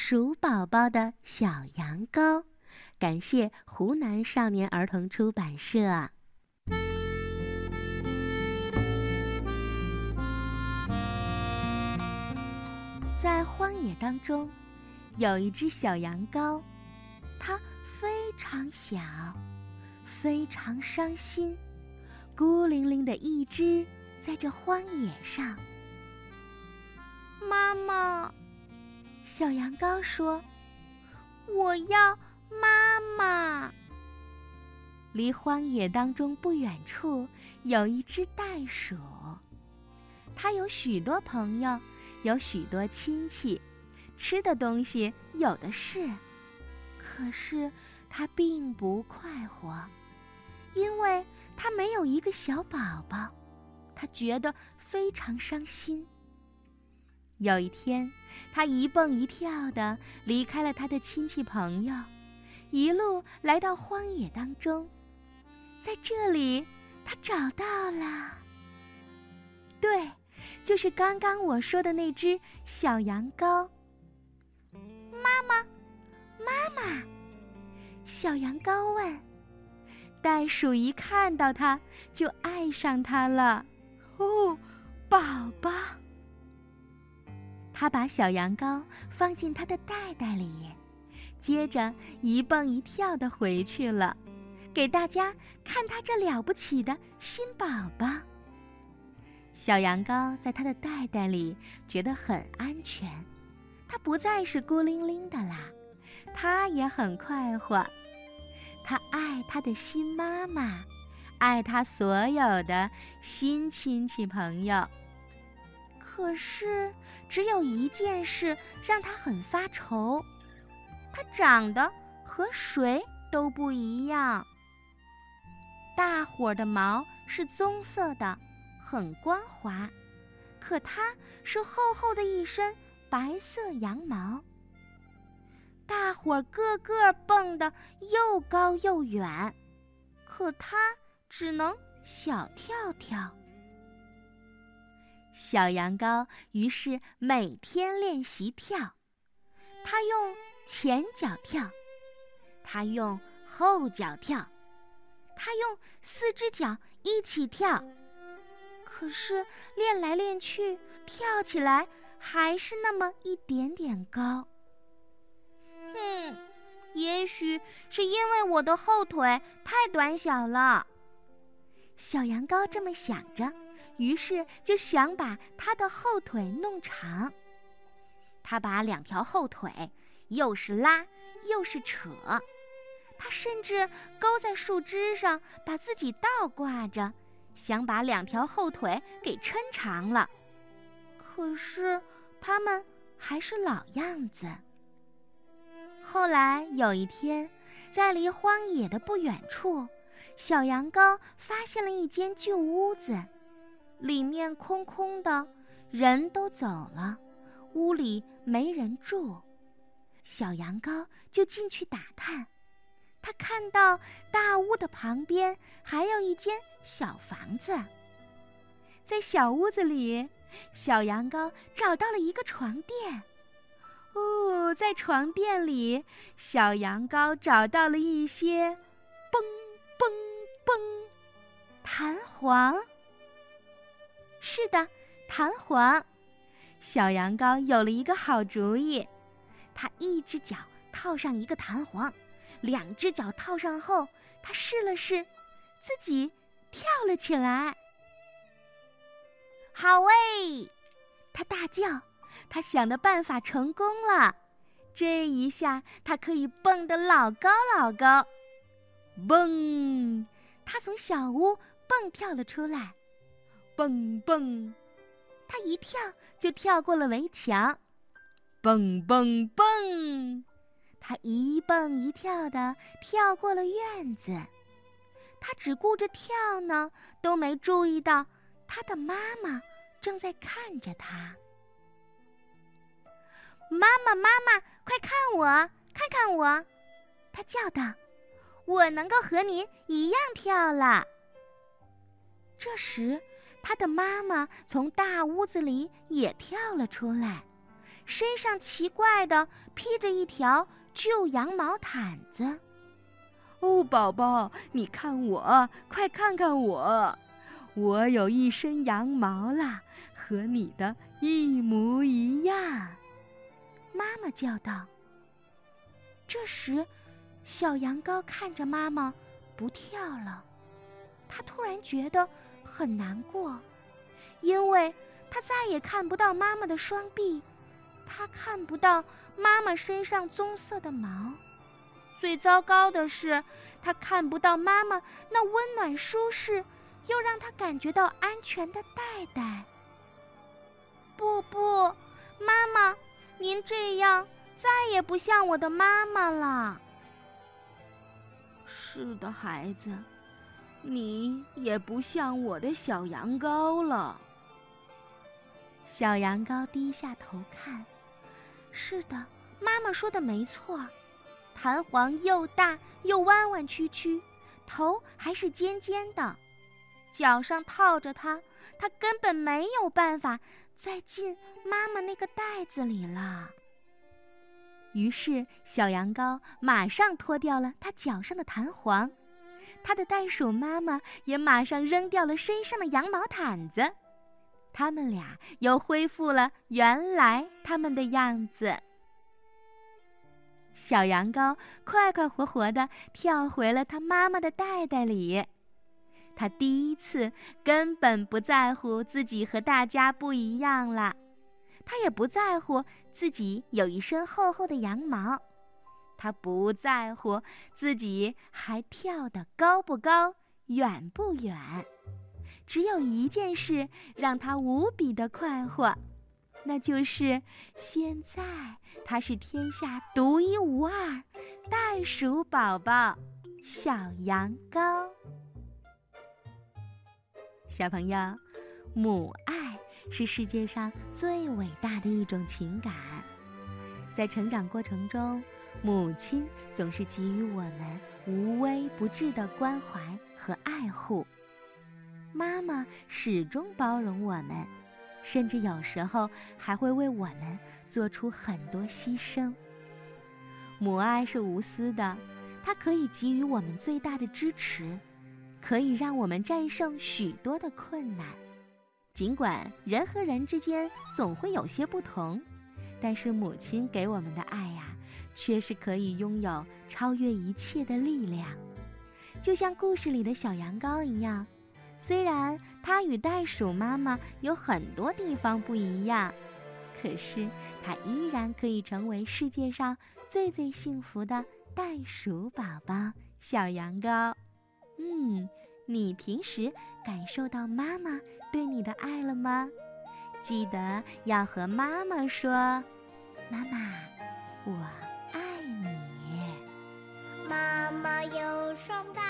鼠宝宝的小羊羔。感谢湖南少年儿童出版社。在荒野当中，有一只小羊羔，它非常小，非常伤心，孤零零的一只在这荒野上。妈妈，小羊羔说：“我要。”妈妈，离荒野当中不远处有一只袋鼠，它有许多朋友，有许多亲戚，吃的东西有的是，可是它并不快活，因为它没有一个小宝宝，它觉得非常伤心。有一天，它一蹦一跳的离开了它的亲戚朋友。一路来到荒野当中，在这里，他找到了。对，就是刚刚我说的那只小羊羔。妈妈，妈妈，小羊羔问。袋鼠一看到它，就爱上它了。哦，宝宝。他把小羊羔放进他的袋袋里。接着一蹦一跳的回去了，给大家看他这了不起的新宝宝。小羊羔在他的袋袋里觉得很安全，它不再是孤零零的啦，它也很快活。它爱它的新妈妈，爱它所有的新亲戚朋友。可是只有一件事让它很发愁。它长得和谁都不一样。大伙儿的毛是棕色的，很光滑，可它是厚厚的一身白色羊毛。大伙儿个个蹦得又高又远，可它只能小跳跳。小羊羔于是每天练习跳，它用。前脚跳，它用后脚跳，它用四只脚一起跳。可是练来练去，跳起来还是那么一点点高。哼，也许是因为我的后腿太短小了。小羊羔这么想着，于是就想把他的后腿弄长。他把两条后腿。又是拉，又是扯，他甚至勾在树枝上，把自己倒挂着，想把两条后腿给抻长了。可是他们还是老样子。后来有一天，在离荒野的不远处，小羊羔发现了一间旧屋子，里面空空的，人都走了，屋里没人住。小羊羔就进去打探，他看到大屋的旁边还有一间小房子。在小屋子里，小羊羔找到了一个床垫。哦，在床垫里，小羊羔找到了一些嘣嘣嘣弹簧。是的，弹簧。小羊羔有了一个好主意。他一只脚套上一个弹簧，两只脚套上后，他试了试，自己跳了起来。好喂！他大叫，他想的办法成功了。这一下，他可以蹦得老高老高。蹦！他从小屋蹦跳了出来。蹦蹦！他一跳就跳过了围墙。蹦蹦蹦，他一蹦一跳的跳过了院子。他只顾着跳呢，都没注意到他的妈妈正在看着他。妈妈，妈妈，快看我，看看我！他叫道：“我能够和您一样跳了。”这时，他的妈妈从大屋子里也跳了出来。身上奇怪的披着一条旧羊毛毯子。哦，宝宝，你看我，快看看我，我有一身羊毛啦，和你的一模一样。妈妈叫道。这时，小羊羔看着妈妈，不跳了。他突然觉得很难过，因为他再也看不到妈妈的双臂，他看不到妈妈身上棕色的毛。最糟糕的是，他看不到妈妈那温暖舒适又让他感觉到安全的袋袋。不不，妈妈，您这样再也不像我的妈妈了。是的，孩子。你也不像我的小羊羔了。小羊羔低下头看，是的，妈妈说的没错，弹簧又大又弯弯曲曲，头还是尖尖的，脚上套着它，它根本没有办法再进妈妈那个袋子里了。于是，小羊羔马上脱掉了它脚上的弹簧。他的袋鼠妈妈也马上扔掉了身上的羊毛毯子，他们俩又恢复了原来他们的样子。小羊羔快快活活地跳回了他妈妈的袋袋里，他第一次根本不在乎自己和大家不一样了，他也不在乎自己有一身厚厚的羊毛。他不在乎自己还跳得高不高、远不远，只有一件事让他无比的快活，那就是现在他是天下独一无二袋鼠宝宝——小羊羔。小朋友，母爱是世界上最伟大的一种情感，在成长过程中。母亲总是给予我们无微不至的关怀和爱护，妈妈始终包容我们，甚至有时候还会为我们做出很多牺牲。母爱是无私的，它可以给予我们最大的支持，可以让我们战胜许多的困难。尽管人和人之间总会有些不同，但是母亲给我们的爱呀。却是可以拥有超越一切的力量，就像故事里的小羊羔一样。虽然它与袋鼠妈妈有很多地方不一样，可是它依然可以成为世界上最最幸福的袋鼠宝宝——小羊羔。嗯，你平时感受到妈妈对你的爱了吗？记得要和妈妈说：“妈妈，我。”有双大。